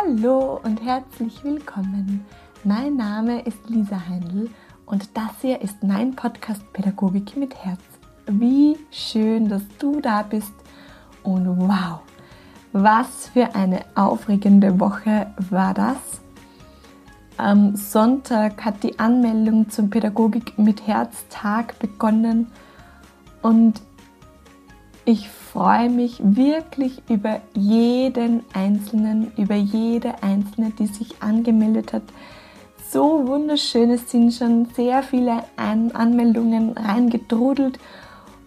Hallo und herzlich willkommen. Mein Name ist Lisa Heindl und das hier ist mein Podcast Pädagogik mit Herz. Wie schön, dass du da bist und wow, was für eine aufregende Woche war das. Am Sonntag hat die Anmeldung zum Pädagogik mit Herz Tag begonnen und ich freue mich wirklich über jeden Einzelnen, über jede Einzelne, die sich angemeldet hat. So wunderschön, es sind schon sehr viele An Anmeldungen reingedrudelt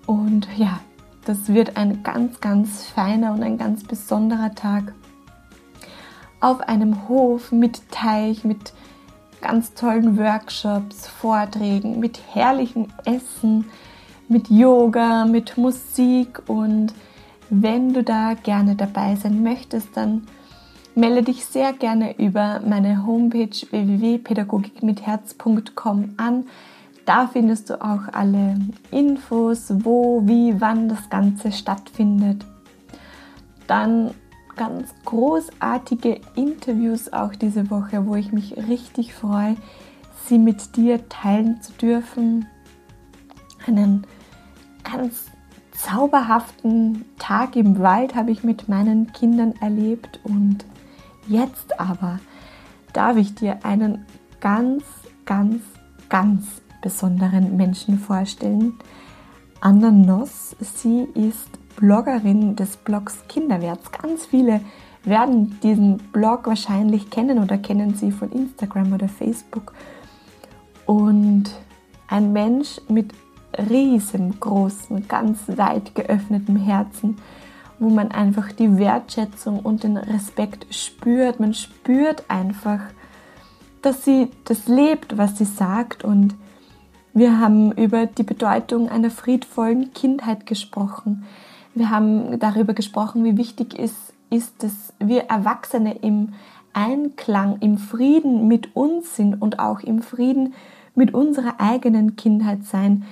und ja, das wird ein ganz, ganz feiner und ein ganz besonderer Tag. Auf einem Hof mit Teich, mit ganz tollen Workshops, Vorträgen, mit herrlichem Essen, mit Yoga, mit Musik und wenn du da gerne dabei sein möchtest, dann melde dich sehr gerne über meine Homepage www.pädagogikmitherz.com an. Da findest du auch alle Infos, wo, wie, wann das Ganze stattfindet. Dann ganz großartige Interviews auch diese Woche, wo ich mich richtig freue, sie mit dir teilen zu dürfen. Einen ganz zauberhaften Tag im Wald habe ich mit meinen Kindern erlebt und jetzt aber darf ich dir einen ganz, ganz, ganz besonderen Menschen vorstellen. Anna Noss, sie ist Bloggerin des Blogs Kinderwärts. Ganz viele werden diesen Blog wahrscheinlich kennen oder kennen sie von Instagram oder Facebook. Und ein Mensch mit riesengroßen, ganz weit geöffnetem Herzen, wo man einfach die Wertschätzung und den Respekt spürt. Man spürt einfach, dass sie das lebt, was sie sagt. Und wir haben über die Bedeutung einer friedvollen Kindheit gesprochen. Wir haben darüber gesprochen, wie wichtig es ist, dass wir Erwachsene im Einklang, im Frieden mit uns sind und auch im Frieden mit unserer eigenen Kindheit sein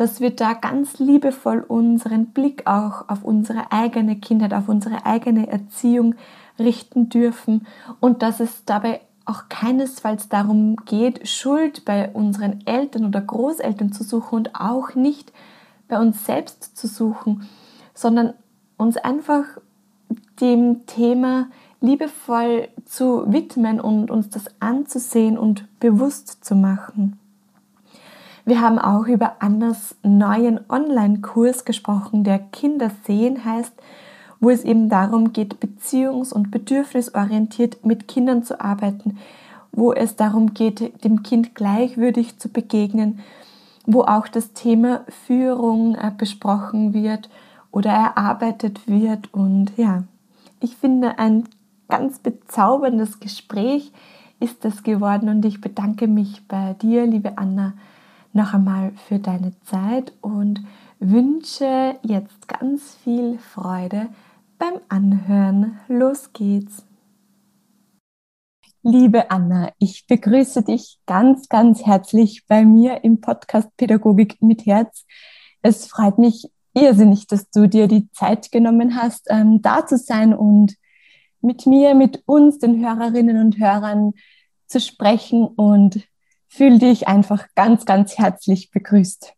dass wir da ganz liebevoll unseren Blick auch auf unsere eigene Kindheit, auf unsere eigene Erziehung richten dürfen und dass es dabei auch keinesfalls darum geht, Schuld bei unseren Eltern oder Großeltern zu suchen und auch nicht bei uns selbst zu suchen, sondern uns einfach dem Thema liebevoll zu widmen und uns das anzusehen und bewusst zu machen. Wir haben auch über Annas neuen Online-Kurs gesprochen, der Kinder sehen heißt, wo es eben darum geht, beziehungs- und bedürfnisorientiert mit Kindern zu arbeiten, wo es darum geht, dem Kind gleichwürdig zu begegnen, wo auch das Thema Führung äh, besprochen wird oder erarbeitet wird. Und ja, ich finde, ein ganz bezauberndes Gespräch ist das geworden und ich bedanke mich bei dir, liebe Anna, noch einmal für deine Zeit und wünsche jetzt ganz viel Freude beim Anhören. Los geht's! Liebe Anna, ich begrüße dich ganz, ganz herzlich bei mir im Podcast Pädagogik mit Herz. Es freut mich irrsinnig, dass du dir die Zeit genommen hast, ähm, da zu sein und mit mir, mit uns, den Hörerinnen und Hörern zu sprechen und fühl dich einfach ganz, ganz herzlich begrüßt.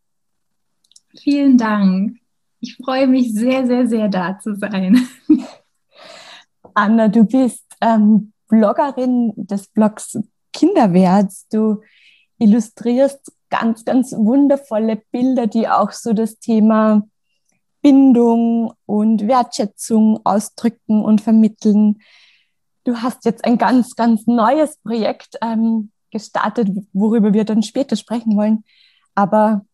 Vielen Dank. Ich freue mich sehr, sehr, sehr da zu sein. Anna, du bist ähm, Bloggerin des Blogs Kinderwärts. Du illustrierst ganz, ganz wundervolle Bilder, die auch so das Thema Bindung und Wertschätzung ausdrücken und vermitteln. Du hast jetzt ein ganz, ganz neues Projekt, ähm, gestartet, worüber wir dann später sprechen wollen. Aber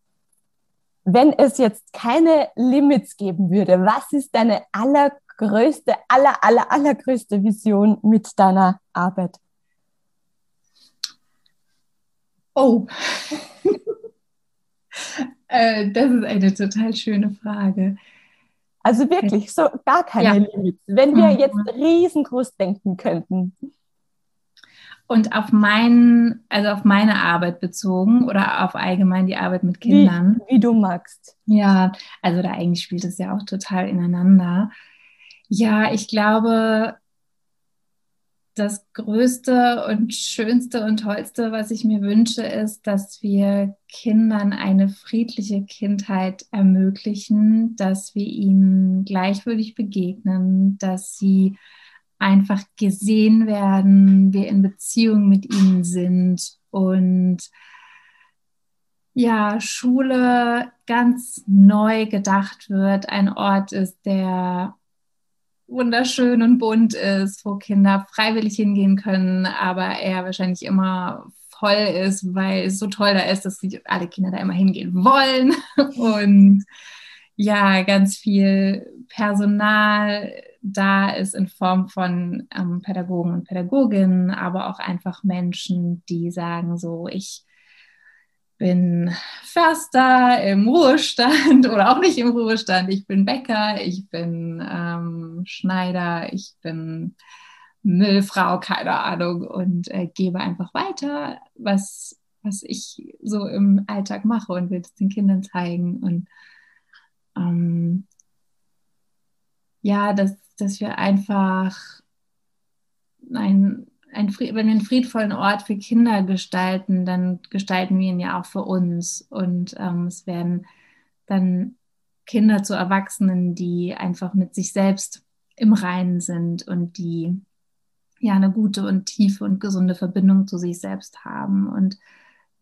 wenn es jetzt keine Limits geben würde, was ist deine allergrößte, aller, aller, allergrößte Vision mit deiner Arbeit? Oh, äh, das ist eine total schöne Frage. Also wirklich, so gar keine ja. Limits. Wenn wir mhm. jetzt riesengroß denken könnten und auf meinen, also auf meine Arbeit bezogen oder auf allgemein die Arbeit mit Kindern. Wie, wie du magst. Ja, also da eigentlich spielt es ja auch total ineinander. Ja, ich glaube, das Größte und Schönste und Tollste, was ich mir wünsche, ist, dass wir Kindern eine friedliche Kindheit ermöglichen, dass wir ihnen gleichwürdig begegnen, dass sie einfach gesehen werden, wir in Beziehung mit ihnen sind und ja, Schule ganz neu gedacht wird, ein Ort ist, der wunderschön und bunt ist, wo Kinder freiwillig hingehen können, aber er wahrscheinlich immer voll ist, weil es so toll da ist, dass alle Kinder da immer hingehen wollen. Und ja, ganz viel Personal da ist in Form von ähm, Pädagogen und Pädagoginnen, aber auch einfach Menschen, die sagen so, ich bin Förster im Ruhestand oder auch nicht im Ruhestand. Ich bin Bäcker, ich bin ähm, Schneider, ich bin Müllfrau, keine Ahnung, und äh, gebe einfach weiter, was, was ich so im Alltag mache und will es den Kindern zeigen. Und ähm, ja, dass, wir einfach ein ein, wenn wir einen friedvollen Ort für Kinder gestalten, dann gestalten wir ihn ja auch für uns. Und ähm, es werden dann Kinder zu Erwachsenen, die einfach mit sich selbst im Reinen sind und die ja eine gute und tiefe und gesunde Verbindung zu sich selbst haben. Und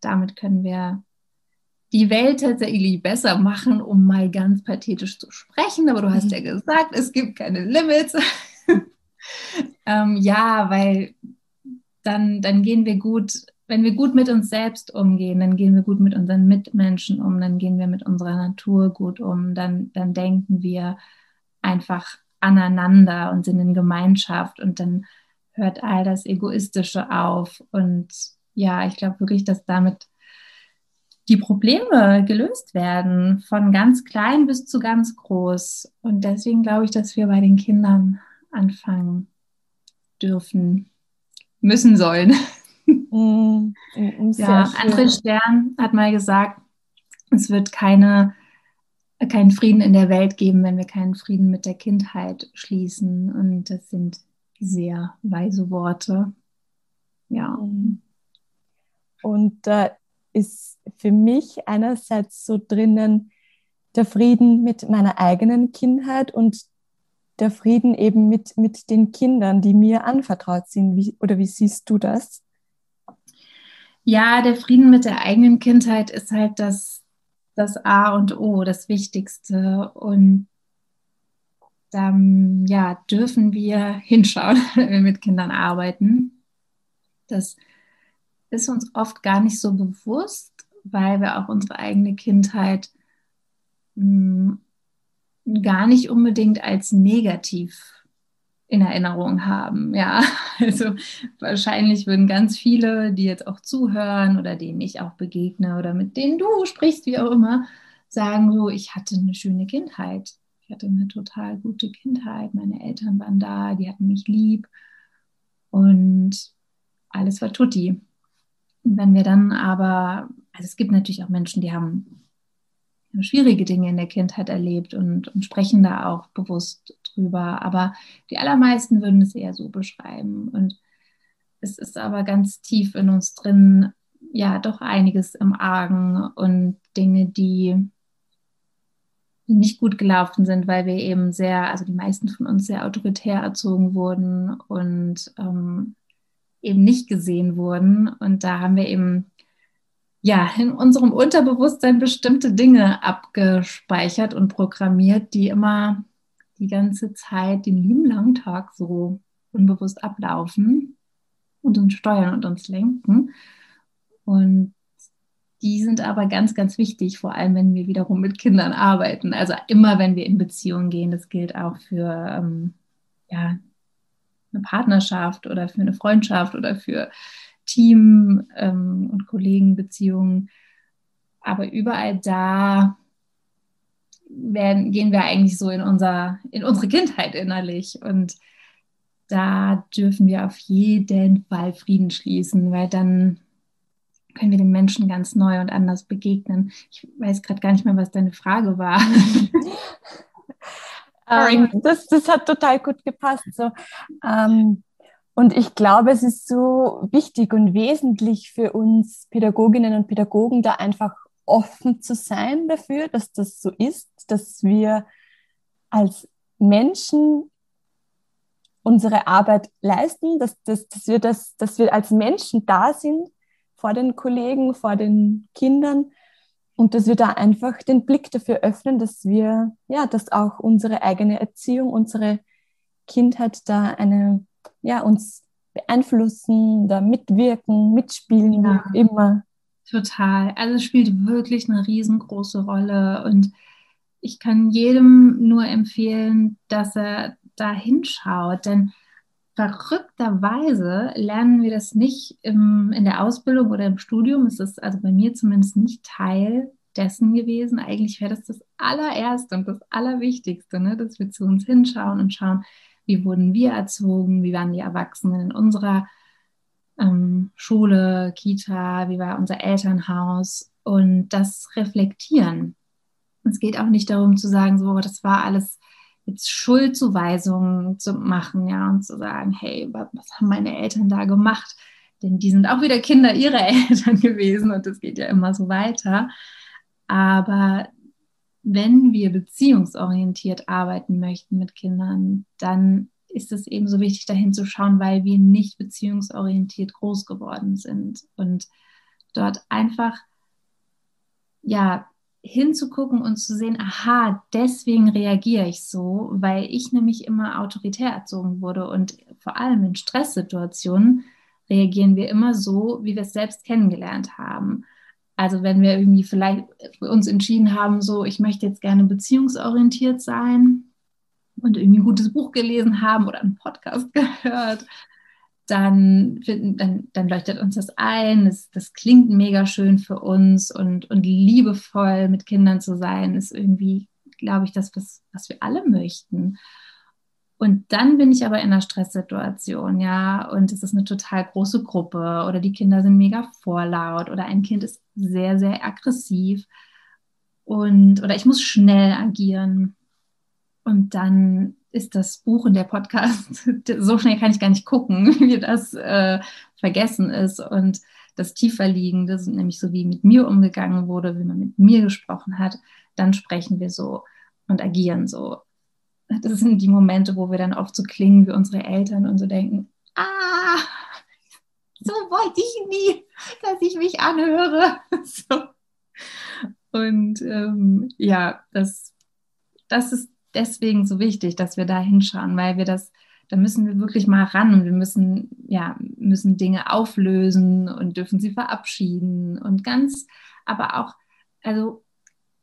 damit können wir die Welt tatsächlich besser machen, um mal ganz pathetisch zu sprechen. Aber du hast ja gesagt, es gibt keine Limits. ähm, ja, weil dann, dann gehen wir gut, wenn wir gut mit uns selbst umgehen, dann gehen wir gut mit unseren Mitmenschen um, dann gehen wir mit unserer Natur gut um, dann, dann denken wir einfach aneinander und sind in Gemeinschaft und dann hört all das Egoistische auf. Und ja, ich glaube wirklich, dass damit die Probleme gelöst werden, von ganz klein bis zu ganz groß. Und deswegen glaube ich, dass wir bei den Kindern anfangen dürfen müssen sollen. Mm, mm, ja, André Stern hat mal gesagt, es wird keine, keinen Frieden in der Welt geben, wenn wir keinen Frieden mit der Kindheit schließen. Und das sind sehr weise Worte. Ja. Mm. Und da ist für mich einerseits so drinnen der Frieden mit meiner eigenen Kindheit und der Frieden eben mit, mit den Kindern, die mir anvertraut sind? Wie, oder wie siehst du das? Ja, der Frieden mit der eigenen Kindheit ist halt das, das A und O, das Wichtigste. Und dann ja, dürfen wir hinschauen, wenn wir mit Kindern arbeiten. Das ist uns oft gar nicht so bewusst, weil wir auch unsere eigene Kindheit mh, hm, gar nicht unbedingt als negativ in Erinnerung haben. Ja, also wahrscheinlich würden ganz viele, die jetzt auch zuhören oder denen ich auch begegne oder mit denen du sprichst, wie auch immer, sagen so, ich hatte eine schöne Kindheit. Ich hatte eine total gute Kindheit. Meine Eltern waren da, die hatten mich lieb und alles war tutti. Und wenn wir dann aber, also es gibt natürlich auch Menschen, die haben schwierige Dinge in der Kindheit erlebt und, und sprechen da auch bewusst drüber. Aber die allermeisten würden es eher so beschreiben. Und es ist aber ganz tief in uns drin, ja, doch einiges im Argen und Dinge, die, nicht gut gelaufen sind, weil wir eben sehr, also die meisten von uns sehr autoritär erzogen wurden und ähm, eben nicht gesehen wurden. Und da haben wir eben ja, in unserem Unterbewusstsein bestimmte Dinge abgespeichert und programmiert, die immer die ganze Zeit, den lieben langen Tag so unbewusst ablaufen und uns steuern und uns lenken. Und die sind aber ganz, ganz wichtig, vor allem wenn wir wiederum mit Kindern arbeiten. Also immer, wenn wir in Beziehungen gehen, das gilt auch für ähm, ja, eine Partnerschaft oder für eine Freundschaft oder für Team- ähm, und Kollegenbeziehungen. Aber überall da werden, gehen wir eigentlich so in, unser, in unsere Kindheit innerlich. Und da dürfen wir auf jeden Fall Frieden schließen, weil dann können wir den Menschen ganz neu und anders begegnen. Ich weiß gerade gar nicht mehr, was deine Frage war. ähm, das, das hat total gut gepasst. So, ähm, Und ich glaube, es ist so wichtig und wesentlich für uns Pädagoginnen und Pädagogen, da einfach offen zu sein dafür, dass das so ist, dass wir als Menschen unsere Arbeit leisten, dass, dass, dass, wir das, dass wir als Menschen da sind vor den Kollegen, vor den Kindern und dass wir da einfach den Blick dafür öffnen, dass wir, ja, dass auch unsere eigene Erziehung, unsere Kindheit da eine, ja, uns beeinflussen, da mitwirken, mitspielen, ja. wie auch immer. Total. Also es spielt wirklich eine riesengroße Rolle und ich kann jedem nur empfehlen, dass er da hinschaut, denn verrückterweise lernen wir das nicht im, in der Ausbildung oder im Studium. Es ist also bei mir zumindest nicht Teil dessen gewesen. Eigentlich wäre das das allererste und das Allerwichtigste, ne? dass wir zu uns hinschauen und schauen, wie wurden wir erzogen, wie waren die Erwachsenen in unserer ähm, Schule, Kita, wie war unser Elternhaus und das reflektieren. Es geht auch nicht darum zu sagen, so, das war alles jetzt Schuldzuweisungen zu machen, ja, und zu sagen, hey, was, haben meine Eltern da gemacht? Denn die sind auch wieder Kinder ihrer Eltern gewesen und es geht ja immer so weiter. Aber wenn wir beziehungsorientiert arbeiten möchten mit Kindern, dann ist es eben so wichtig, dahin zu schauen, weil wir nicht beziehungsorientiert groß geworden sind und dort einfach ja hinzugucken und zu sehen, aha, deswegen reagiere ich so, weil ich nämlich immer autoritär erzogen wurde und vor allem in Stresssituationen reagieren wir immer so, wie wir es selbst kennengelernt haben. Also wenn wir irgendwie vielleicht uns entschieden haben, so, ich möchte jetzt gerne beziehungsorientiert sein und irgendwie ein gutes Buch gelesen haben oder einen Podcast gehört, dann, dann, dann leuchtet uns das ein. Das, das klingt mega schön für uns und, und liebevoll mit Kindern zu sein, ist irgendwie, glaube ich, das, was, was wir alle möchten. Und dann bin ich aber in einer Stresssituation, ja, und es ist eine total große Gruppe oder die Kinder sind mega vorlaut oder ein Kind ist sehr, sehr aggressiv und oder ich muss schnell agieren. Und dann ist das Buch und der Podcast, so schnell kann ich gar nicht gucken, wie das äh, vergessen ist. Und das Tieferliegende, nämlich so wie mit mir umgegangen wurde, wie man mit mir gesprochen hat, dann sprechen wir so und agieren so. Das sind die Momente, wo wir dann oft so klingen wie unsere Eltern und so denken, ah, so wollte ich nie, dass ich mich anhöre. So. Und ähm, ja, das, das ist deswegen so wichtig, dass wir da hinschauen, weil wir das, da müssen wir wirklich mal ran und wir müssen, ja, müssen Dinge auflösen und dürfen sie verabschieden und ganz, aber auch, also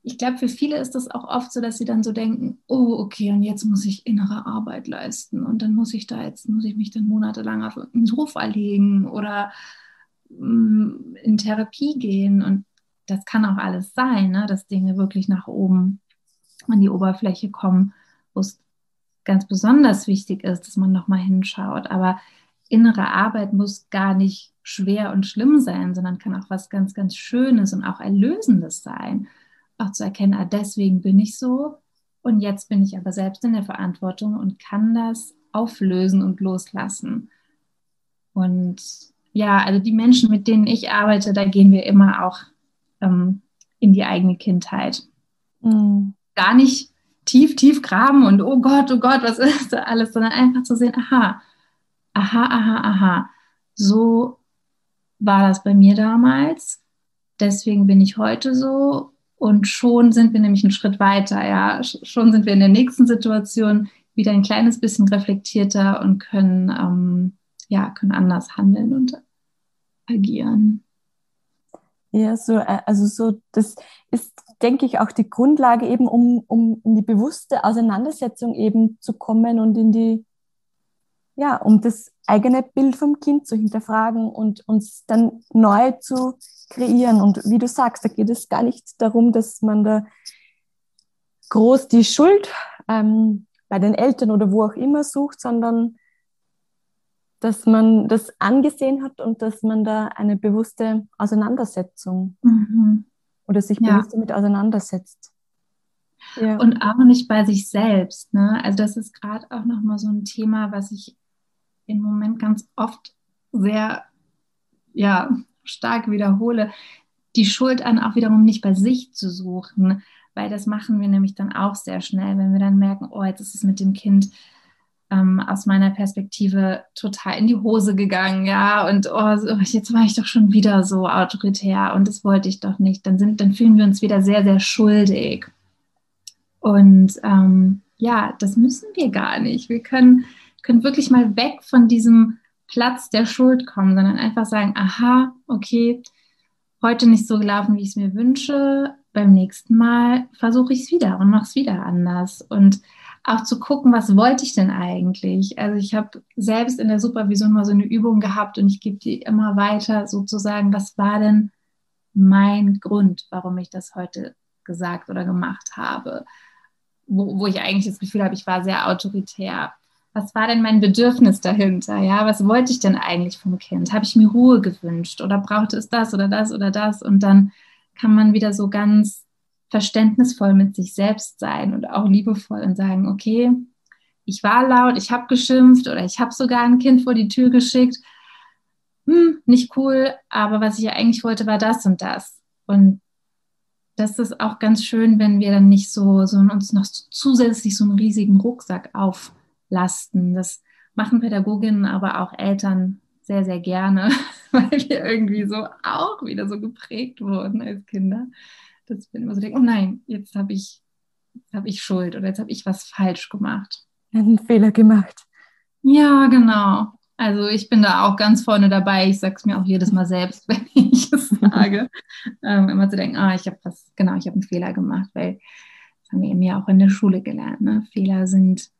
ich glaube, für viele ist das auch oft so, dass sie dann so denken, oh, okay, und jetzt muss ich innere Arbeit leisten und dann muss ich da jetzt, muss ich mich dann monatelang auf ein Sofa legen oder mm, in Therapie gehen und das kann auch alles sein, ne, dass Dinge wirklich nach oben an die Oberfläche kommen, wo es ganz besonders wichtig ist, dass man nochmal hinschaut. Aber innere Arbeit muss gar nicht schwer und schlimm sein, sondern kann auch was ganz, ganz Schönes und auch Erlösendes sein. Auch zu erkennen, ah, deswegen bin ich so und jetzt bin ich aber selbst in der Verantwortung und kann das auflösen und loslassen. Und ja, also die Menschen, mit denen ich arbeite, da gehen wir immer auch ähm, in die eigene Kindheit. Mhm gar nicht tief, tief graben und oh Gott, oh Gott, was ist da alles, sondern einfach zu sehen, aha, aha, aha, aha, so war das bei mir damals, deswegen bin ich heute so. Und schon sind wir nämlich einen Schritt weiter, ja, schon sind wir in der nächsten Situation wieder ein kleines bisschen reflektierter und können, ähm, ja, können anders handeln und agieren. Ja, so, äh, also so, das ist denke ich, auch die Grundlage eben, um, um in die bewusste Auseinandersetzung eben zu kommen und in die, ja, um das eigene Bild vom Kind zu hinterfragen und uns dann neu zu kreieren. Und wie du sagst, da geht es gar nicht darum, dass man da groß die Schuld ähm, bei den Eltern oder wo auch immer sucht, sondern dass man das angesehen hat und dass man da eine bewusste Auseinandersetzung mhm oder sich ja. bewusst damit auseinandersetzt. Ja. Und auch nicht bei sich selbst. Ne? Also das ist gerade auch nochmal so ein Thema, was ich im Moment ganz oft sehr ja, stark wiederhole, die Schuld an auch wiederum nicht bei sich zu suchen, weil das machen wir nämlich dann auch sehr schnell, wenn wir dann merken, oh, jetzt ist es mit dem Kind ähm, aus meiner Perspektive total in die Hose gegangen, ja, und oh, jetzt war ich doch schon wieder so autoritär und das wollte ich doch nicht. Dann sind, dann fühlen wir uns wieder sehr, sehr schuldig. Und ähm, ja, das müssen wir gar nicht. Wir können, können wirklich mal weg von diesem Platz der Schuld kommen, sondern einfach sagen, aha, okay, heute nicht so gelaufen, wie ich es mir wünsche. Beim nächsten Mal versuche ich es wieder und mache es wieder anders. Und auch zu gucken, was wollte ich denn eigentlich? Also ich habe selbst in der Supervision mal so eine Übung gehabt und ich gebe die immer weiter, sozusagen, was war denn mein Grund, warum ich das heute gesagt oder gemacht habe? Wo, wo ich eigentlich das Gefühl habe, ich war sehr autoritär. Was war denn mein Bedürfnis dahinter? Ja, was wollte ich denn eigentlich vom Kind? Habe ich mir Ruhe gewünscht oder brauchte es das oder das oder das? Und dann kann man wieder so ganz verständnisvoll mit sich selbst sein und auch liebevoll und sagen, okay, ich war laut, ich habe geschimpft oder ich habe sogar ein Kind vor die Tür geschickt. Hm, nicht cool, aber was ich eigentlich wollte, war das und das. Und das ist auch ganz schön, wenn wir dann nicht so, so uns noch zusätzlich so einen riesigen Rucksack auflasten. Das machen Pädagoginnen, aber auch Eltern sehr, sehr gerne, weil wir irgendwie so auch wieder so geprägt wurden als Kinder dass wir immer so denken, oh nein, jetzt habe ich, hab ich Schuld oder jetzt habe ich was falsch gemacht. Einen Fehler gemacht. Ja, genau. Also ich bin da auch ganz vorne dabei. Ich sage es mir auch jedes Mal selbst, wenn ich es sage. ähm, immer zu denken, ah, ich habe was, genau, ich habe einen Fehler gemacht, weil das haben wir eben ja auch in der Schule gelernt. Ne? Fehler sind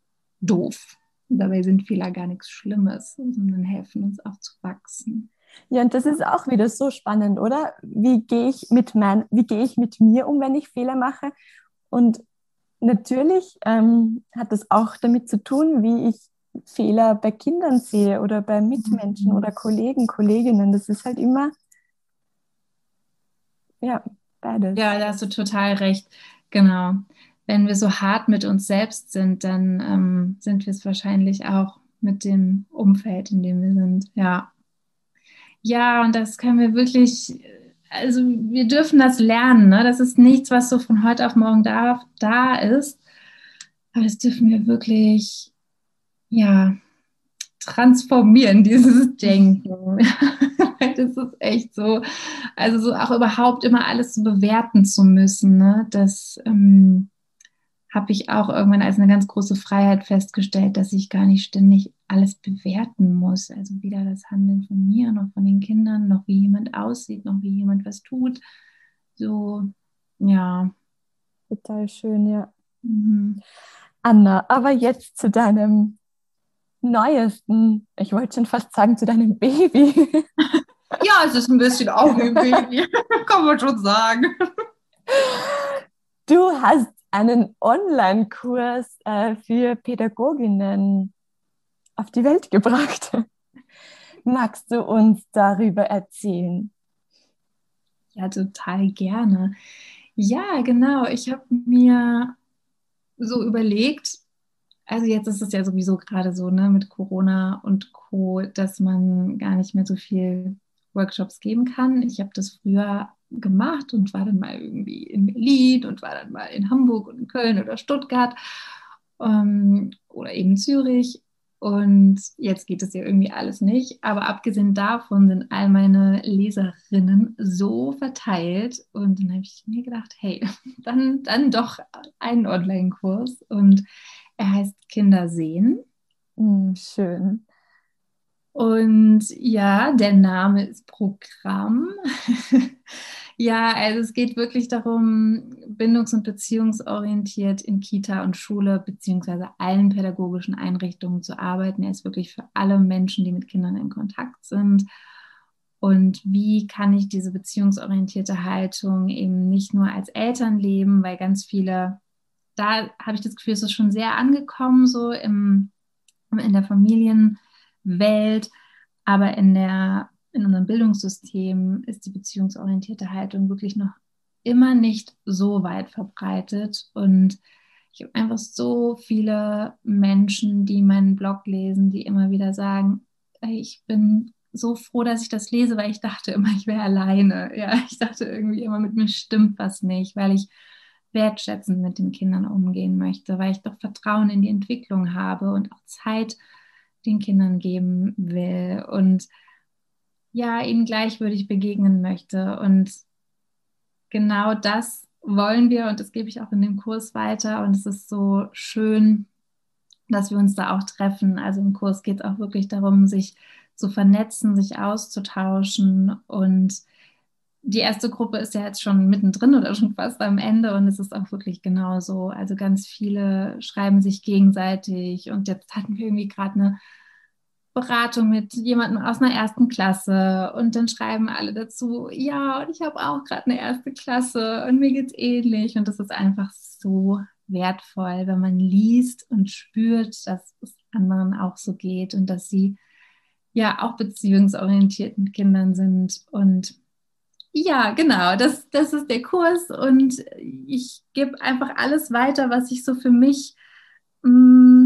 doof. Und dabei sind Fehler gar nichts Schlimmes, sondern helfen uns auch zu wachsen. Ja, und das ist auch wieder so spannend, oder? Wie gehe ich mit mein, wie gehe ich mit mir um, wenn ich Fehler mache? Und natürlich ähm, hat das auch damit zu tun, wie ich Fehler bei Kindern sehe oder bei Mitmenschen mhm. oder Kollegen, Kolleginnen. Das ist halt immer, ja, beides. Ja, da hast du total recht. Genau. Wenn wir so hart mit uns selbst sind, dann ähm, sind wir es wahrscheinlich auch mit dem Umfeld, in dem wir sind. Ja. Ja, und das können wir wirklich, also wir dürfen das lernen. Ne? Das ist nichts, was so von heute auf morgen da, da ist. Aber das dürfen wir wirklich, ja, transformieren, dieses Denken. das ist echt so, also so auch überhaupt immer alles bewerten zu müssen. Ne? Das, ähm, habe ich auch irgendwann als eine ganz große Freiheit festgestellt, dass ich gar nicht ständig alles bewerten muss. Also weder das Handeln von mir noch von den Kindern, noch wie jemand aussieht, noch wie jemand was tut. So, ja. Total schön, ja. Mhm. Anna, aber jetzt zu deinem neuesten, ich wollte schon fast sagen, zu deinem Baby. ja, es ist ein bisschen auch ein Baby, kann man schon sagen. Du hast einen Online-Kurs äh, für Pädagoginnen auf die Welt gebracht. Magst du uns darüber erzählen? Ja, total gerne. Ja, genau. Ich habe mir so überlegt, also jetzt ist es ja sowieso gerade so, ne, mit Corona und Co., dass man gar nicht mehr so viel Workshops geben kann. Ich habe das früher gemacht und war dann mal irgendwie in Berlin und war dann mal in Hamburg und in Köln oder Stuttgart ähm, oder eben Zürich. Und jetzt geht es ja irgendwie alles nicht. Aber abgesehen davon sind all meine Leserinnen so verteilt. Und dann habe ich mir gedacht, hey, dann, dann doch einen Online-Kurs. Und er heißt Kinder sehen. Mm, schön. Und ja, der Name ist Programm. ja, also es geht wirklich darum, bindungs- und beziehungsorientiert in Kita und Schule beziehungsweise allen pädagogischen Einrichtungen zu arbeiten. Er ist wirklich für alle Menschen, die mit Kindern in Kontakt sind. Und wie kann ich diese beziehungsorientierte Haltung eben nicht nur als Eltern leben, weil ganz viele, da habe ich das Gefühl, es ist schon sehr angekommen, so im, in der Familien. Welt, aber in, der, in unserem Bildungssystem ist die beziehungsorientierte Haltung wirklich noch immer nicht so weit verbreitet. Und ich habe einfach so viele Menschen, die meinen Blog lesen, die immer wieder sagen, ich bin so froh, dass ich das lese, weil ich dachte immer, ich wäre alleine. Ja, ich dachte irgendwie immer, mit mir stimmt was nicht, weil ich wertschätzend mit den Kindern umgehen möchte, weil ich doch Vertrauen in die Entwicklung habe und auch Zeit den Kindern geben will und ja, ihnen gleichwürdig begegnen möchte. Und genau das wollen wir und das gebe ich auch in dem Kurs weiter. Und es ist so schön, dass wir uns da auch treffen. Also im Kurs geht es auch wirklich darum, sich zu vernetzen, sich auszutauschen. Und die erste Gruppe ist ja jetzt schon mittendrin oder schon fast am Ende und es ist auch wirklich genauso. Also ganz viele schreiben sich gegenseitig und jetzt hatten wir irgendwie gerade eine Beratung mit jemandem aus einer ersten Klasse und dann schreiben alle dazu, ja, und ich habe auch gerade eine erste Klasse und mir geht's ähnlich. Und das ist einfach so wertvoll, wenn man liest und spürt, dass es anderen auch so geht und dass sie ja auch beziehungsorientiert mit Kindern sind. Und ja, genau, das, das ist der Kurs und ich gebe einfach alles weiter, was ich so für mich mh, mm,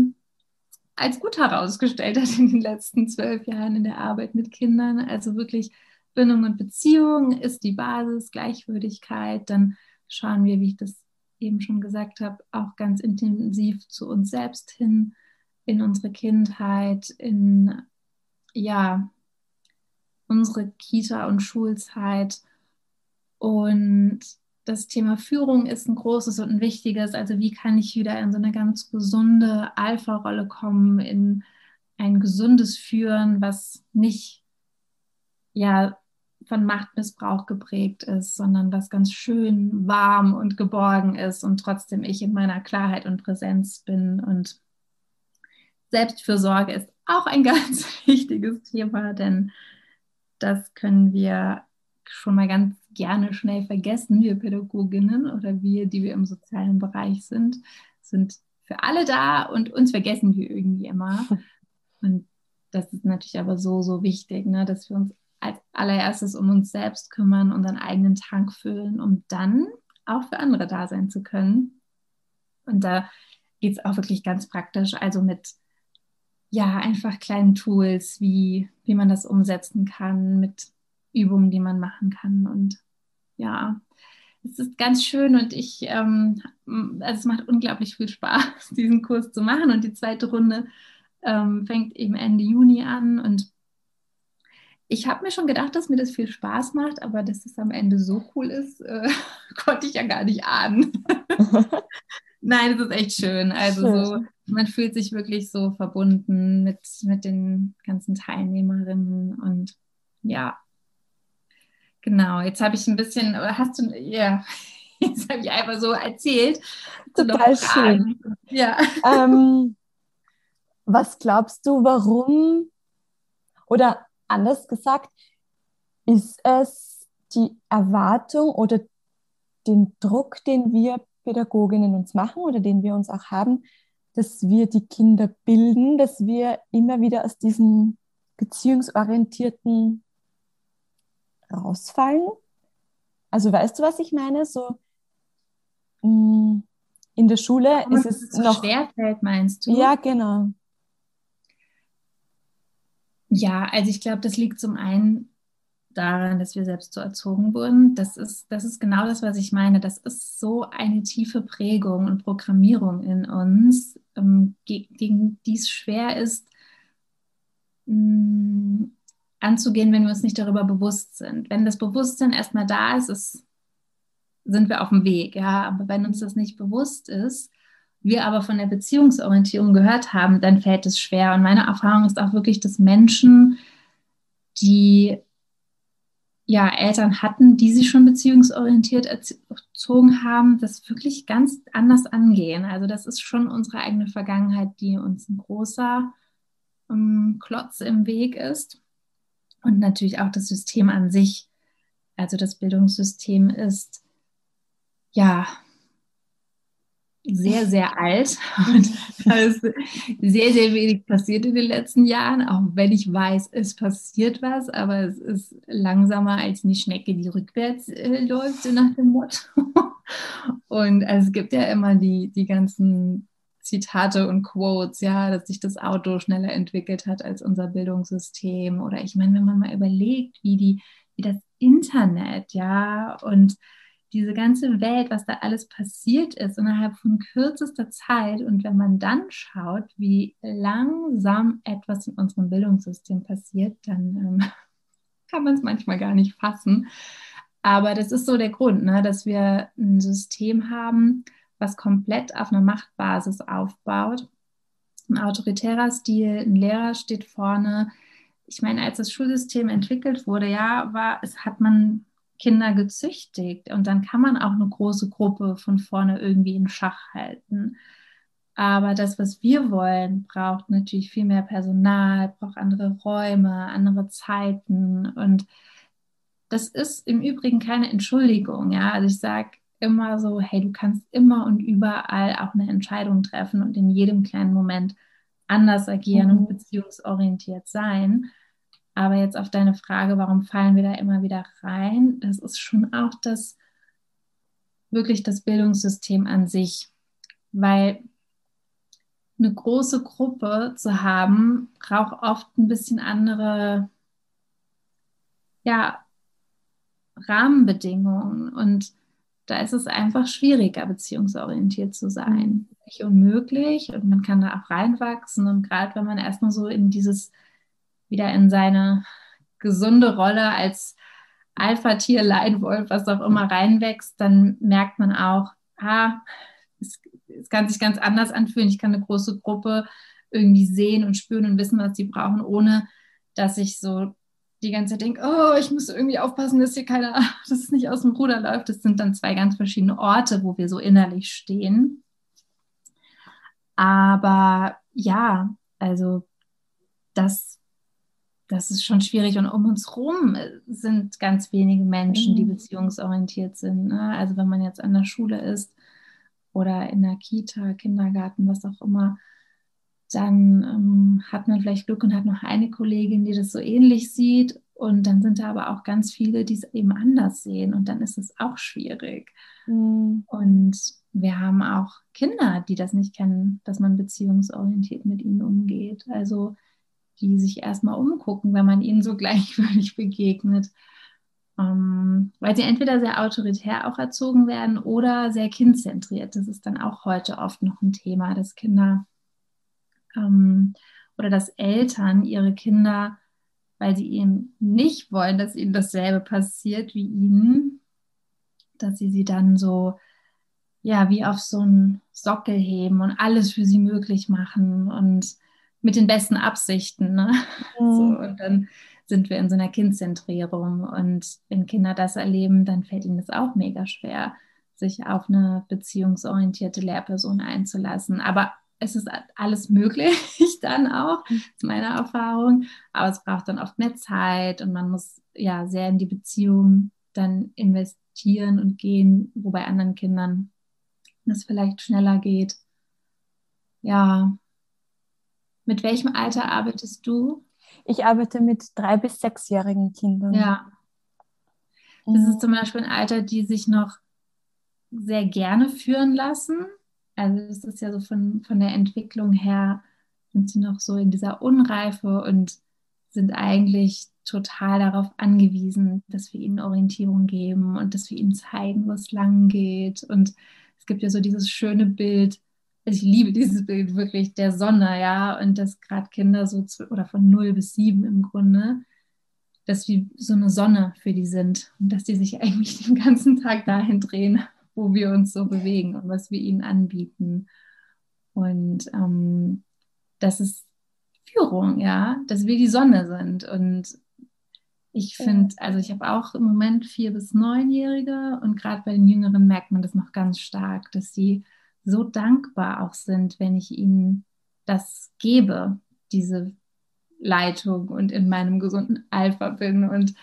als gut herausgestellt hat in den letzten zwölf Jahren in der Arbeit mit Kindern. Also wirklich Bindung und Beziehung ist die Basis, Gleichwürdigkeit. Dann schauen wir, wie ich das eben schon gesagt habe, auch ganz intensiv zu uns selbst hin, in unsere Kindheit, in ja, unsere Kita- und Schulzeit. Und das Thema Führung ist ein großes und ein wichtiges. Also wie kann ich wieder in so eine ganz gesunde Alpha-Rolle kommen, in ein gesundes Führen, was nicht ja von Machtmissbrauch geprägt ist, sondern was ganz schön warm und geborgen ist und trotzdem ich in meiner Klarheit und Präsenz bin. Und Selbstfürsorge ist auch ein ganz wichtiges Thema, denn das können wir schon mal ganz gerne schnell vergessen, wir Pädagoginnen oder wir, die wir im sozialen Bereich sind, sind für alle da und uns vergessen wir irgendwie immer. Und das ist natürlich aber so, so wichtig, ne, dass wir uns als allererstes um uns selbst kümmern, unseren eigenen Tank füllen, um dann auch für andere da sein zu können. Und da geht es auch wirklich ganz praktisch, also mit ja, einfach kleinen Tools, wie, wie man das umsetzen kann, mit Übungen, die man machen kann. Und ja, es ist ganz schön und ich, ähm, also es macht unglaublich viel Spaß, diesen Kurs zu machen. Und die zweite Runde ähm, fängt eben Ende Juni an. Und ich habe mir schon gedacht, dass mir das viel Spaß macht, aber dass es am Ende so cool ist, äh, konnte ich ja gar nicht ahnen. Nein, es ist echt schön. Also schön. so, man fühlt sich wirklich so verbunden mit, mit den ganzen Teilnehmerinnen und ja, Genau, jetzt habe ich ein bisschen, hast du, ja, jetzt habe ich einfach so erzählt. Total schön. Ja. Ähm, was glaubst du, warum, oder anders gesagt, ist es die Erwartung oder den Druck, den wir Pädagoginnen uns machen oder den wir uns auch haben, dass wir die Kinder bilden, dass wir immer wieder aus diesem beziehungsorientierten rausfallen. Also weißt du, was ich meine? So mh, mm, in der Schule ja, ist es noch schwerfällt, meinst du? Ja, genau. Ja, also ich glaube, das liegt zum einen daran, dass wir selbst so erzogen wurden. Das ist, das ist genau das, was ich meine. Das ist so eine tiefe Prägung und Programmierung in uns, ähm, gegen die es schwer ist, mh, mm, anzugehen, wenn wir uns nicht darüber bewusst sind. Wenn das Bewusstsein erstmal da ist, ist sind wir auf dem Weg, ja. Aber wenn uns das nicht bewusst ist, wir aber von der Beziehungsorientierung gehört haben, dann fällt es schwer. Und meine Erfahrung ist auch wirklich, dass Menschen, die ja Eltern hatten, die sich schon beziehungsorientiert erzogen haben, das wirklich ganz anders angehen. Also das ist schon unsere eigene Vergangenheit, die uns ein großer ähm, Klotz im Weg ist und natürlich auch das System an sich. Also das Bildungssystem ist ja sehr, sehr alt und da ist sehr, sehr wenig passiert in den letzten Jahren, auch wenn ich weiß, es passiert was, aber es ist langsamer als eine Schnecke, die rückwärts äh, läuft, so nach dem Motto. Und also es gibt ja immer die, die ganzen Zitate und Quotes, ja, dass sich das Auto schneller entwickelt hat als unser Bildungssystem. Oder ich meine, wenn man mal überlegt, wie die, wie das Internet, ja, und diese ganze Welt, was da alles passiert ist innerhalb von kürzester Zeit. Und wenn man dann schaut, wie langsam etwas in unserem Bildungssystem passiert, dann ähm, kann man es manchmal gar nicht fassen. Aber das ist so der Grund, ne, dass wir ein System haben, was komplett auf einer Machtbasis aufbaut. Ein autoritärer Stil, ein Lehrer steht vorne. Ich meine, als das Schulsystem entwickelt wurde, ja, war, es hat man Kinder gezüchtigt und dann kann man auch eine große Gruppe von vorne irgendwie in Schach halten. Aber das, was wir wollen, braucht natürlich viel mehr Personal, braucht andere Räume, andere Zeiten. Und das ist im Übrigen keine Entschuldigung. Ja, also ich sage immer so, hey, du kannst immer und überall auch eine Entscheidung treffen und in jedem kleinen Moment anders agieren mhm. und beziehungsorientiert sein. Aber jetzt auf deine Frage, warum fallen wir da immer wieder rein? Das ist schon auch das wirklich das Bildungssystem an sich, weil eine große Gruppe zu haben, braucht oft ein bisschen andere ja, Rahmenbedingungen und da ist es einfach schwieriger, beziehungsorientiert zu sein. Nicht unmöglich und man kann da auch reinwachsen und gerade wenn man erstmal so in dieses wieder in seine gesunde Rolle als Alpha-Tier, Leitwolf, was auch immer reinwächst, dann merkt man auch, ah, es, es kann sich ganz anders anfühlen. Ich kann eine große Gruppe irgendwie sehen und spüren und wissen, was sie brauchen, ohne dass ich so die ganze Zeit denke, oh, ich muss irgendwie aufpassen, dass hier keiner, dass es nicht aus dem Ruder läuft. Das sind dann zwei ganz verschiedene Orte, wo wir so innerlich stehen. Aber ja, also das das ist schon schwierig. Und um uns herum sind ganz wenige Menschen, die mhm. beziehungsorientiert sind. Ne? Also wenn man jetzt an der Schule ist oder in der Kita, Kindergarten, was auch immer, dann ähm, hat man vielleicht Glück und hat noch eine Kollegin, die das so ähnlich sieht. Und dann sind da aber auch ganz viele, die es eben anders sehen. Und dann ist es auch schwierig. Mhm. Und wir haben auch Kinder, die das nicht kennen, dass man beziehungsorientiert mit ihnen umgeht. Also die sich erstmal umgucken, wenn man ihnen so gleichwürdig begegnet. Ähm, weil sie entweder sehr autoritär auch erzogen werden oder sehr kindzentriert. Das ist dann auch heute oft noch ein Thema, dass Kinder ähm, oder dass Eltern ihre Kinder, weil sie eben nicht wollen, dass ihnen dasselbe passiert wie ihnen, dass sie sie dann so ja, wie auf so einen Sockel heben und alles für sie möglich machen und mit den besten Absichten. Ne? Mhm. So, und dann sind wir in so einer Kindzentrierung. Und wenn Kinder das erleben, dann fällt ihnen das auch mega schwer, sich auf eine beziehungsorientierte Lehrperson einzulassen. Aber es ist alles möglich dann auch, das ist meine Erfahrung. Aber es braucht dann oft mehr Zeit und man muss ja sehr in die Beziehung dann investieren und gehen, wo bei anderen Kindern das vielleicht schneller geht. Ja, mit welchem Alter arbeitest du? Ich arbeite mit drei- bis sechsjährigen Kindern. Ja. Das ist zum Beispiel ein Alter, die sich noch sehr gerne führen lassen. Also das ist ja so von, von der Entwicklung her, sind sie noch so in dieser Unreife und sind eigentlich total darauf angewiesen, dass wir ihnen Orientierung geben und dass wir ihnen zeigen, wo es lang geht. Und es gibt ja so dieses schöne Bild, also ich liebe dieses Bild wirklich der Sonne, ja, und dass gerade Kinder so zu, oder von 0 bis 7 im Grunde, dass wir so eine Sonne für die sind und dass die sich eigentlich den ganzen Tag dahin drehen, wo wir uns so bewegen und was wir ihnen anbieten. Und ähm, das ist Führung, ja, dass wir die Sonne sind. Und ich finde, also ich habe auch im Moment vier bis neunjährige und gerade bei den Jüngeren merkt man das noch ganz stark, dass sie so dankbar auch sind, wenn ich ihnen das gebe, diese Leitung und in meinem gesunden Alpha bin. Und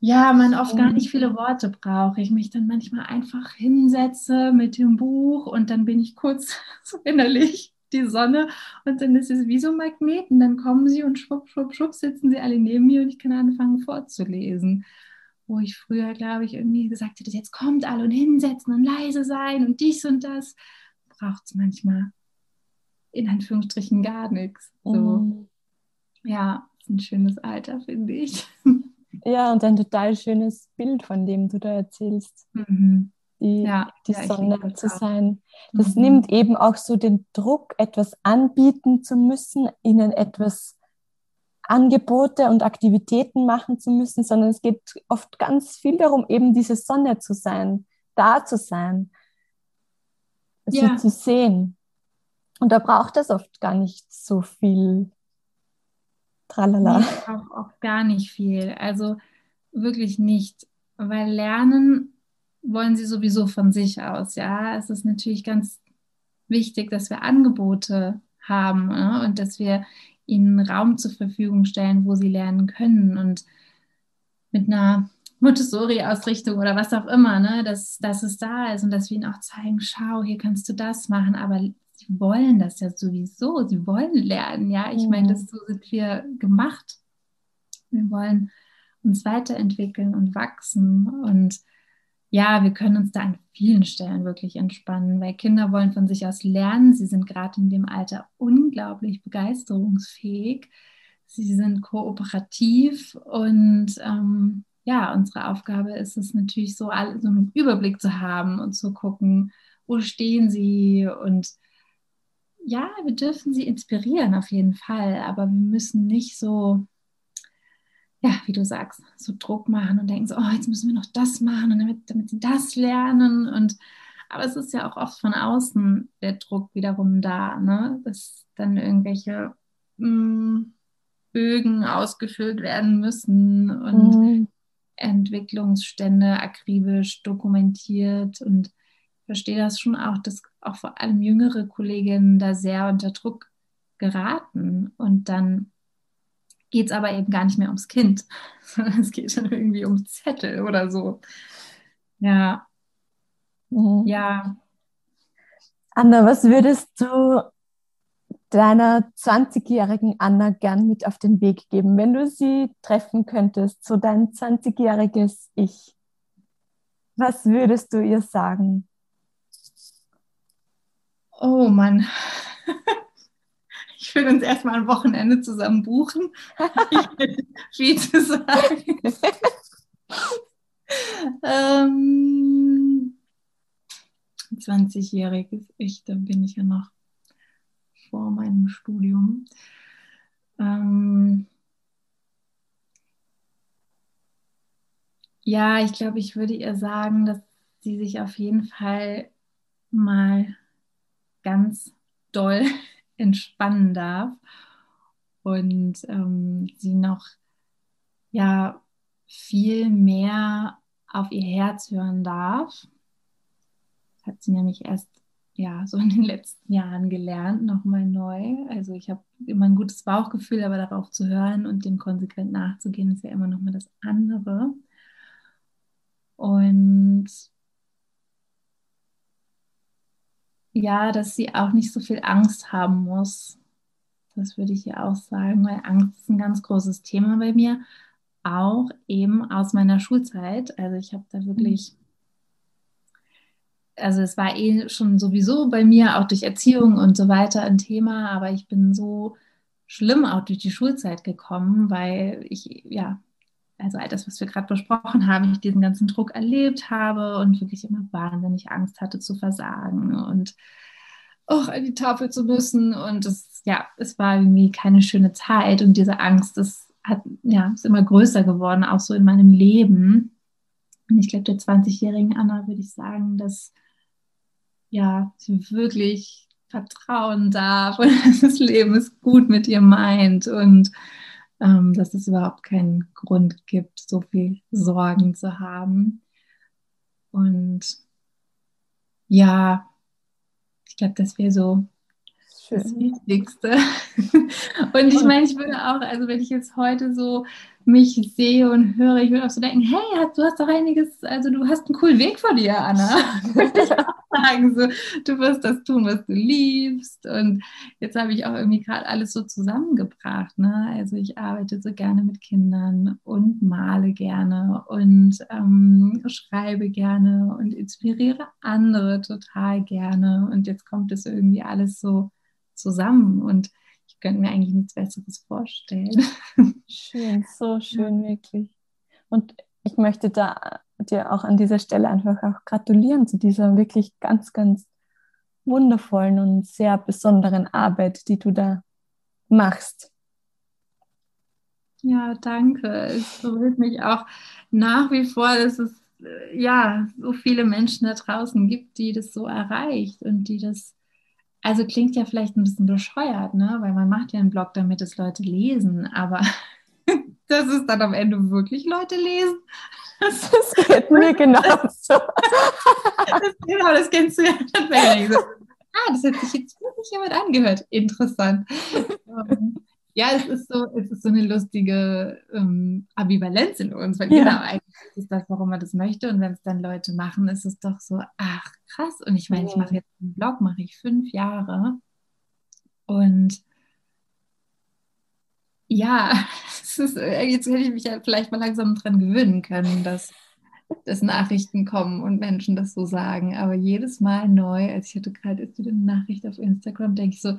ja, man oft gar nicht viele Worte braucht. Ich mich dann manchmal einfach hinsetze mit dem Buch und dann bin ich kurz so innerlich die Sonne und dann ist es wie so Magneten. Dann kommen sie und schwupp, schwupp, schwupp sitzen sie alle neben mir und ich kann anfangen vorzulesen. Wo ich früher, glaube ich, irgendwie gesagt hätte, jetzt kommt alle und hinsetzen und leise sein und dies und das, braucht es manchmal in Anführungsstrichen gar nichts. So. Mhm. Ja, ist ein schönes Alter, finde ich. Ja, und ein total schönes Bild, von dem du da erzählst. Mhm. Die, ja, die ja, Sonne zu sein. Das mhm. nimmt eben auch so den Druck, etwas anbieten zu müssen, ihnen etwas Angebote und Aktivitäten machen zu müssen, sondern es geht oft ganz viel darum, eben diese Sonne zu sein, da zu sein, sie zu sehen. Und da braucht es oft gar nicht so viel Tralala. Auch, auch gar nicht viel. Also wirklich nicht, weil lernen wollen sie sowieso von sich aus. Ja, es ist natürlich ganz wichtig, dass wir Angebote haben ne? und dass wir ihnen Raum zur Verfügung stellen, wo sie lernen können und mit einer Montessori-Ausrichtung oder was auch immer, ne? dass, dass es da ist und dass wir ihnen auch zeigen, schau, hier kannst du das machen, aber sie wollen das ja sowieso, sie wollen lernen, ja. Ich meine, das so sind wir gemacht. Wir wollen uns weiterentwickeln und wachsen und ja, wir können uns da an vielen Stellen wirklich entspannen, weil Kinder wollen von sich aus lernen. Sie sind gerade in dem Alter unglaublich begeisterungsfähig. Sie sind kooperativ und ähm, ja, unsere Aufgabe ist es natürlich so, so einen Überblick zu haben und zu gucken, wo stehen sie und ja, wir dürfen sie inspirieren auf jeden Fall, aber wir müssen nicht so, ja, wie du sagst, so Druck machen und denken so, oh, jetzt müssen wir noch das machen, damit, damit sie das lernen. Und aber es ist ja auch oft von außen der Druck wiederum da, ne? dass dann irgendwelche mh, mm, Bögen ausgefüllt werden müssen und mhm. Entwicklungsstände akribisch dokumentiert und verstehe das schon auch, dass auch vor allem jüngere Kolleginnen da sehr unter Druck geraten und dann geht es aber eben gar nicht mehr ums Kind, sondern es geht dann irgendwie um Zettel oder so. Ja. Mhm. Ja. Anna, was würdest du deiner 20-jährigen Anna gern mit auf den Weg geben, wenn du sie treffen könntest, so dein 20-jähriges Ich? Was würdest du ihr sagen? Oh Mann. Ich will uns erstmal ein Wochenende zusammen buchen. viel zu sagen. ähm, 20-jähriges Ich, da bin ich ja noch vor meinem Studium. Ähm, ja, ich glaube, ich würde ihr sagen, dass sie sich auf jeden Fall mal ganz doll entspannen darf und ähm, sie noch ja viel mehr auf ihr Herz hören darf. Das hat sie nämlich erst ja so in den letzten Jahren gelernt, nochmal neu. Also ich habe immer ein gutes Bauchgefühl, aber darauf zu hören und dem konsequent nachzugehen, ist ja immer nochmal das andere. Und ja, dass sie auch nicht so viel Angst haben muss. Das würde ich ja auch sagen, weil Angst ist ein ganz großes Thema bei mir, auch eben aus meiner Schulzeit. Also ich habe da wirklich, also es war eh schon sowieso bei mir, auch durch Erziehung und so weiter ein Thema, aber ich bin so schlimm auch durch die Schulzeit gekommen, weil ich ja also all das, was wir gerade besprochen haben, ich diesen ganzen Druck erlebt habe und wirklich immer wahnsinnig Angst hatte zu versagen und auch an die Tafel zu müssen. Und es, ja, es war irgendwie keine schöne Zeit und diese Angst, das hat, ja, ist immer größer geworden, auch so in meinem Leben. Und ich glaube, der 20-jährigen Anna würde ich sagen, dass ja, sie wirklich vertrauen darf und das Leben ist gut mit ihr meint und ähm, dass es überhaupt keinen Grund gibt, so viel Sorgen zu haben. Und ja, ich glaube, das wäre so Schön. das Wichtigste. Und ich meine, ich würde auch, also wenn ich jetzt heute so mich sehe und höre, ich würde auch so denken, hey, du hast doch einiges, also du hast einen coolen Weg vor dir, Anna. Sagen, so, du wirst das tun, was du liebst. Und jetzt habe ich auch irgendwie gerade alles so zusammengebracht. Ne? Also ich arbeite so gerne mit Kindern und male gerne und ähm, schreibe gerne und inspiriere andere total gerne. Und jetzt kommt es irgendwie alles so zusammen. Und könnte mir eigentlich nichts Besseres vorstellen. Schön, so schön, wirklich. Und ich möchte da dir auch an dieser Stelle einfach auch gratulieren zu dieser wirklich ganz, ganz wundervollen und sehr besonderen Arbeit, die du da machst. Ja, danke. Es berührt mich auch nach wie vor, dass es ja so viele Menschen da draußen gibt, die das so erreicht und die das also klingt ja vielleicht ein bisschen bescheuert, ne? weil man macht ja einen Blog, damit es Leute lesen, aber dass es dann am Ende wirklich Leute lesen. Das, das geht mir genauso. das, genau, das kennst du ja. ah, das hat sich jetzt wirklich jemand angehört. Interessant. Ja, es ist so, es ist so eine lustige ähm, Ambivalenz in uns, weil ja. genau eigentlich ist das, warum man das möchte. Und wenn es dann Leute machen, ist es doch so, ach krass. Und ich meine, ich mache jetzt einen Blog, mache ich fünf Jahre. Und ja, ist, jetzt hätte ich mich ja vielleicht mal langsam dran gewöhnen können, dass, dass Nachrichten kommen und Menschen das so sagen. Aber jedes Mal neu, als ich hatte gerade jetzt wieder eine Nachricht auf Instagram, denke ich so,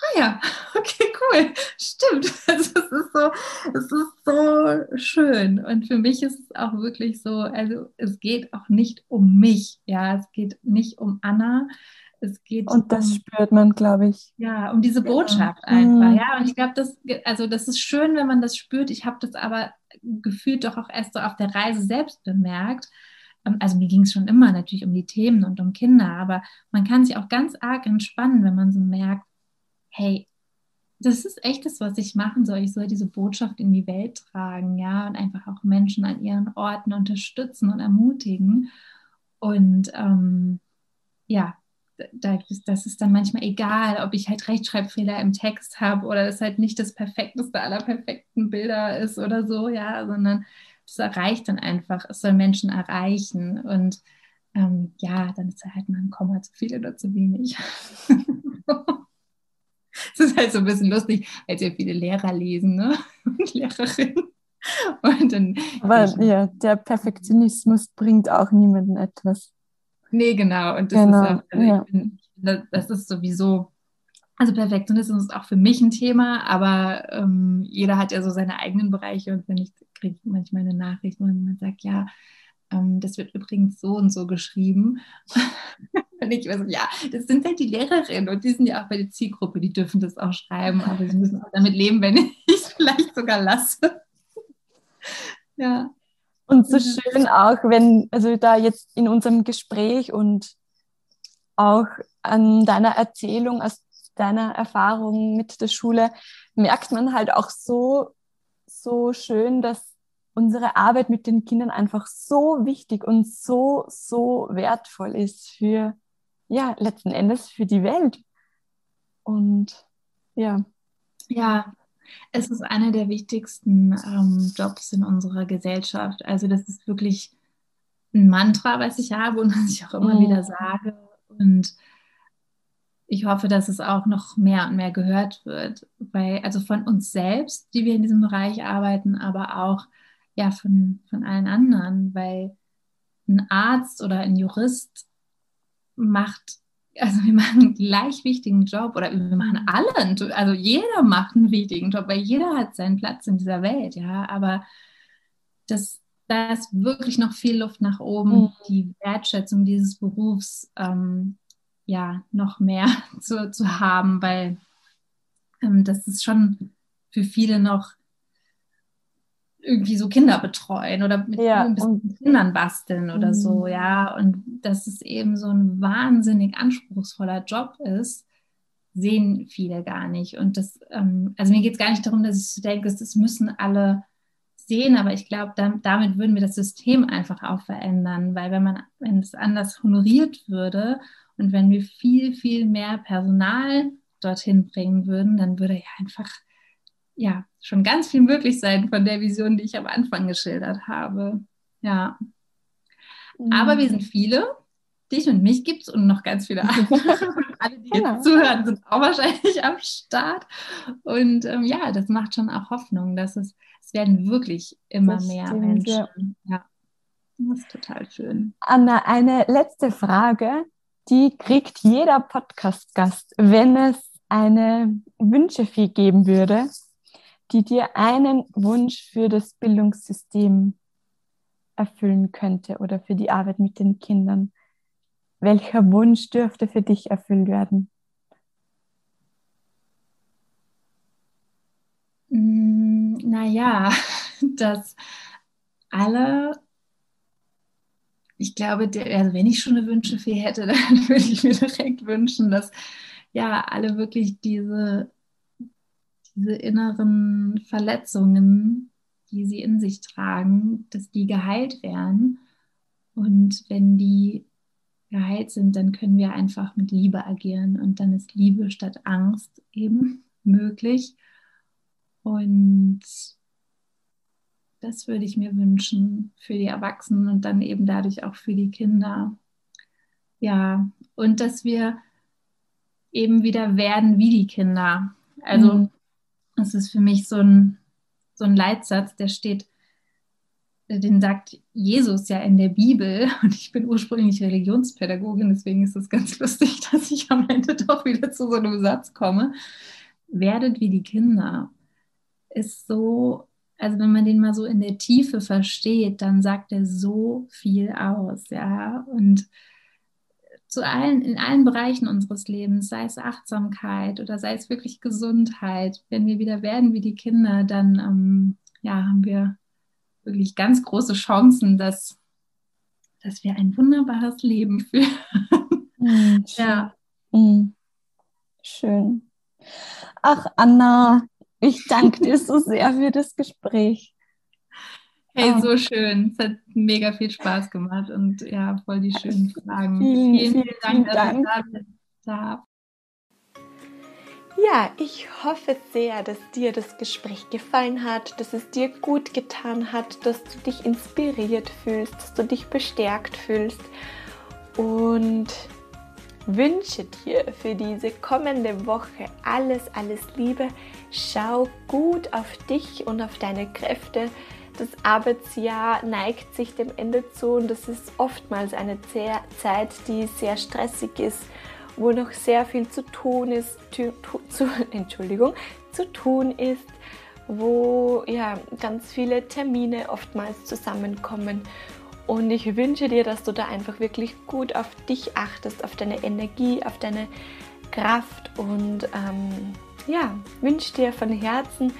ah ja, okay, cool, stimmt. Es ist so, es ist so schön. Und für mich ist es auch wirklich so, also es geht auch nicht um mich, ja, es geht nicht um Anna. Es geht und das um, spürt man, glaube ich. Ja, um diese Botschaft ja. einfach. Mhm. Ja, und ich glaube, das, also das ist schön, wenn man das spürt. Ich habe das aber gefühlt doch auch erst so auf der Reise selbst bemerkt ähm, also mir ging es schon immer natürlich um die Themen und um Kinder, aber man kann sich auch ganz arg entspannen, wenn man so merkt, hey, das ist echt das, was ich machen soll. Ich soll diese Botschaft in die Welt tragen, ja, und einfach auch Menschen an ihren Orten unterstützen und ermutigen. Und ähm, ja, das ist dann manchmal egal, ob ich halt Rechtschreibfehler im Text habe oder es halt nicht das perfekteste aller perfekten Bilder ist oder so, ja, sondern es erreicht dann einfach, es soll Menschen erreichen und ähm, ja, dann ist halt mal ein Komma zu viel oder zu wenig. Es ist halt so ein bisschen lustig, weil sehr viele Lehrer lesen ne? und Lehrerinnen. Und dann, Aber ja, der Perfektionismus bringt auch niemandem etwas. Nee, genau. Und das, genau, ist, auch, also ja. bin, das ist sowieso, also Perfektionismus ist auch für mich ein Thema, aber ähm, jeder hat ja so seine eigenen Bereiche und wenn ich kriege manchmal eine Nachricht, wo jemand sagt, ja, ähm, das wird übrigens so und so geschrieben. und ich weiß, ja, das sind halt die Lehrerinnen und die sind ja auch bei der Zielgruppe, die dürfen das auch schreiben, aber sie müssen auch damit leben, wenn ich es vielleicht sogar lasse. ja. Und so schön auch, wenn, also da jetzt in unserem Gespräch und auch an deiner Erzählung, aus deiner Erfahrung mit der Schule, merkt man halt auch so, so schön, dass unsere Arbeit mit den Kindern einfach so wichtig und so, so wertvoll ist für, ja, letzten Endes für die Welt. Und ja. Ja, es ist einer der wichtigsten ähm, Jobs in unserer Gesellschaft. Also das ist wirklich ein Mantra, was ich habe und was ich auch immer mhm. wieder sage. Und ich hoffe, dass es auch noch mehr und mehr gehört wird, weil also von uns selbst, die wir in diesem Bereich arbeiten, aber auch ja, von, von allen anderen, weil ein Arzt oder ein Jurist macht, also wir machen einen gleich wichtigen Job oder wir machen alle, also jeder macht einen wichtigen Job, weil jeder hat seinen Platz in dieser Welt, ja, aber das, da ist wirklich noch viel Luft nach oben, mhm. die Wertschätzung dieses Berufs ähm, ja noch mehr zu, zu haben, weil ähm, das ist schon für viele noch irgendwie so Kinder betreuen oder mit ja, Kindern basteln oder mhm. so, ja. Und dass es eben so ein wahnsinnig anspruchsvoller Job ist, sehen viele gar nicht. Und das, ähm, also mir geht es gar nicht darum, dass ich so denke, es müssen alle sehen, aber ich glaube, damit würden wir das System einfach auch verändern, weil wenn man, wenn es anders honoriert würde und wenn wir viel, viel mehr Personal dorthin bringen würden, dann würde ja einfach ja schon ganz viel möglich sein von der Vision, die ich am Anfang geschildert habe. Ja. Mhm. Aber wir sind viele. Dich und mich gibt es und noch ganz viele andere. Alle, die genau. jetzt zuhören, sind auch wahrscheinlich am Start. Und ähm, ja, das macht schon auch Hoffnung, dass es, es werden wirklich immer das mehr stimmt, Menschen. Ja. ja. Das ist total schön. Anna, eine letzte Frage, die kriegt jeder Podcast-Gast, wenn es eine Wünschefee geben würde, die dir einen Wunsch für das Bildungssystem erfüllen könnte oder für die Arbeit mit den Kindern. Welcher Wunsch dürfte für dich erfüllt werden? Mm, naja, dass alle, ich glaube, der, also wenn ich schon eine Wünschefee hätte, dann würde ich mir direkt wünschen, dass ja alle wirklich diese, diese inneren Verletzungen die sie in sich tragen, dass die geheilt werden. Und wenn die geheilt sind, dann können wir einfach mit Liebe agieren und dann ist Liebe statt Angst eben möglich. Und das würde ich mir wünschen für die Erwachsenen und dann eben dadurch auch für die Kinder. Ja, und dass wir eben wieder werden wie die Kinder. Also, mhm. Das ist für mich so ein so ein Leitsatz, der steht, den sagt Jesus ja in der Bibel. Und ich bin ursprünglich Religionspädagogin, deswegen ist es ganz lustig, dass ich am Ende doch wieder zu so einem Satz komme. Werdet wie die Kinder. Ist so, also wenn man den mal so in der Tiefe versteht, dann sagt er so viel aus, ja. Und zu allen, in allen Bereichen unseres Lebens, sei es Achtsamkeit oder sei es wirklich Gesundheit, wenn wir wieder werden wie die Kinder, dann ähm, ja, haben wir wirklich ganz große Chancen, dass, dass wir ein wunderbares Leben führen. Mm, ja. Mm. Schön. Ach, Anna, ich danke dir so sehr für das Gespräch. Hey, so schön. Es hat mega viel Spaß gemacht und ja, voll die schönen Fragen. Vielen, vielen, vielen Dank, dass Dank. ich da darf. Ja, ich hoffe sehr, dass dir das Gespräch gefallen hat, dass es dir gut getan hat, dass du dich inspiriert fühlst, dass du dich bestärkt fühlst und wünsche dir für diese kommende Woche alles, alles Liebe. Schau gut auf dich und auf deine Kräfte das Arbeitsjahr neigt sich dem Ende zu und das ist oftmals eine Zeit, die sehr stressig ist, wo noch sehr viel zu tun ist, zu, zu, Entschuldigung, zu tun ist, wo ja ganz viele Termine oftmals zusammenkommen. Und ich wünsche dir, dass du da einfach wirklich gut auf dich achtest, auf deine Energie, auf deine Kraft und ähm, ja, wünsche dir von Herzen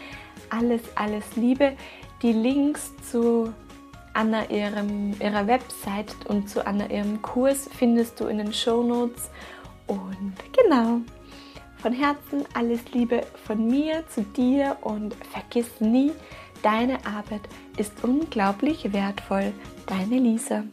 alles, alles Liebe. Die Links zu Anna ihrem, ihrer Website und zu Anna ihrem Kurs findest du in den Show Notes. Und genau, von Herzen alles Liebe von mir zu dir und vergiss nie, deine Arbeit ist unglaublich wertvoll. Deine Lisa.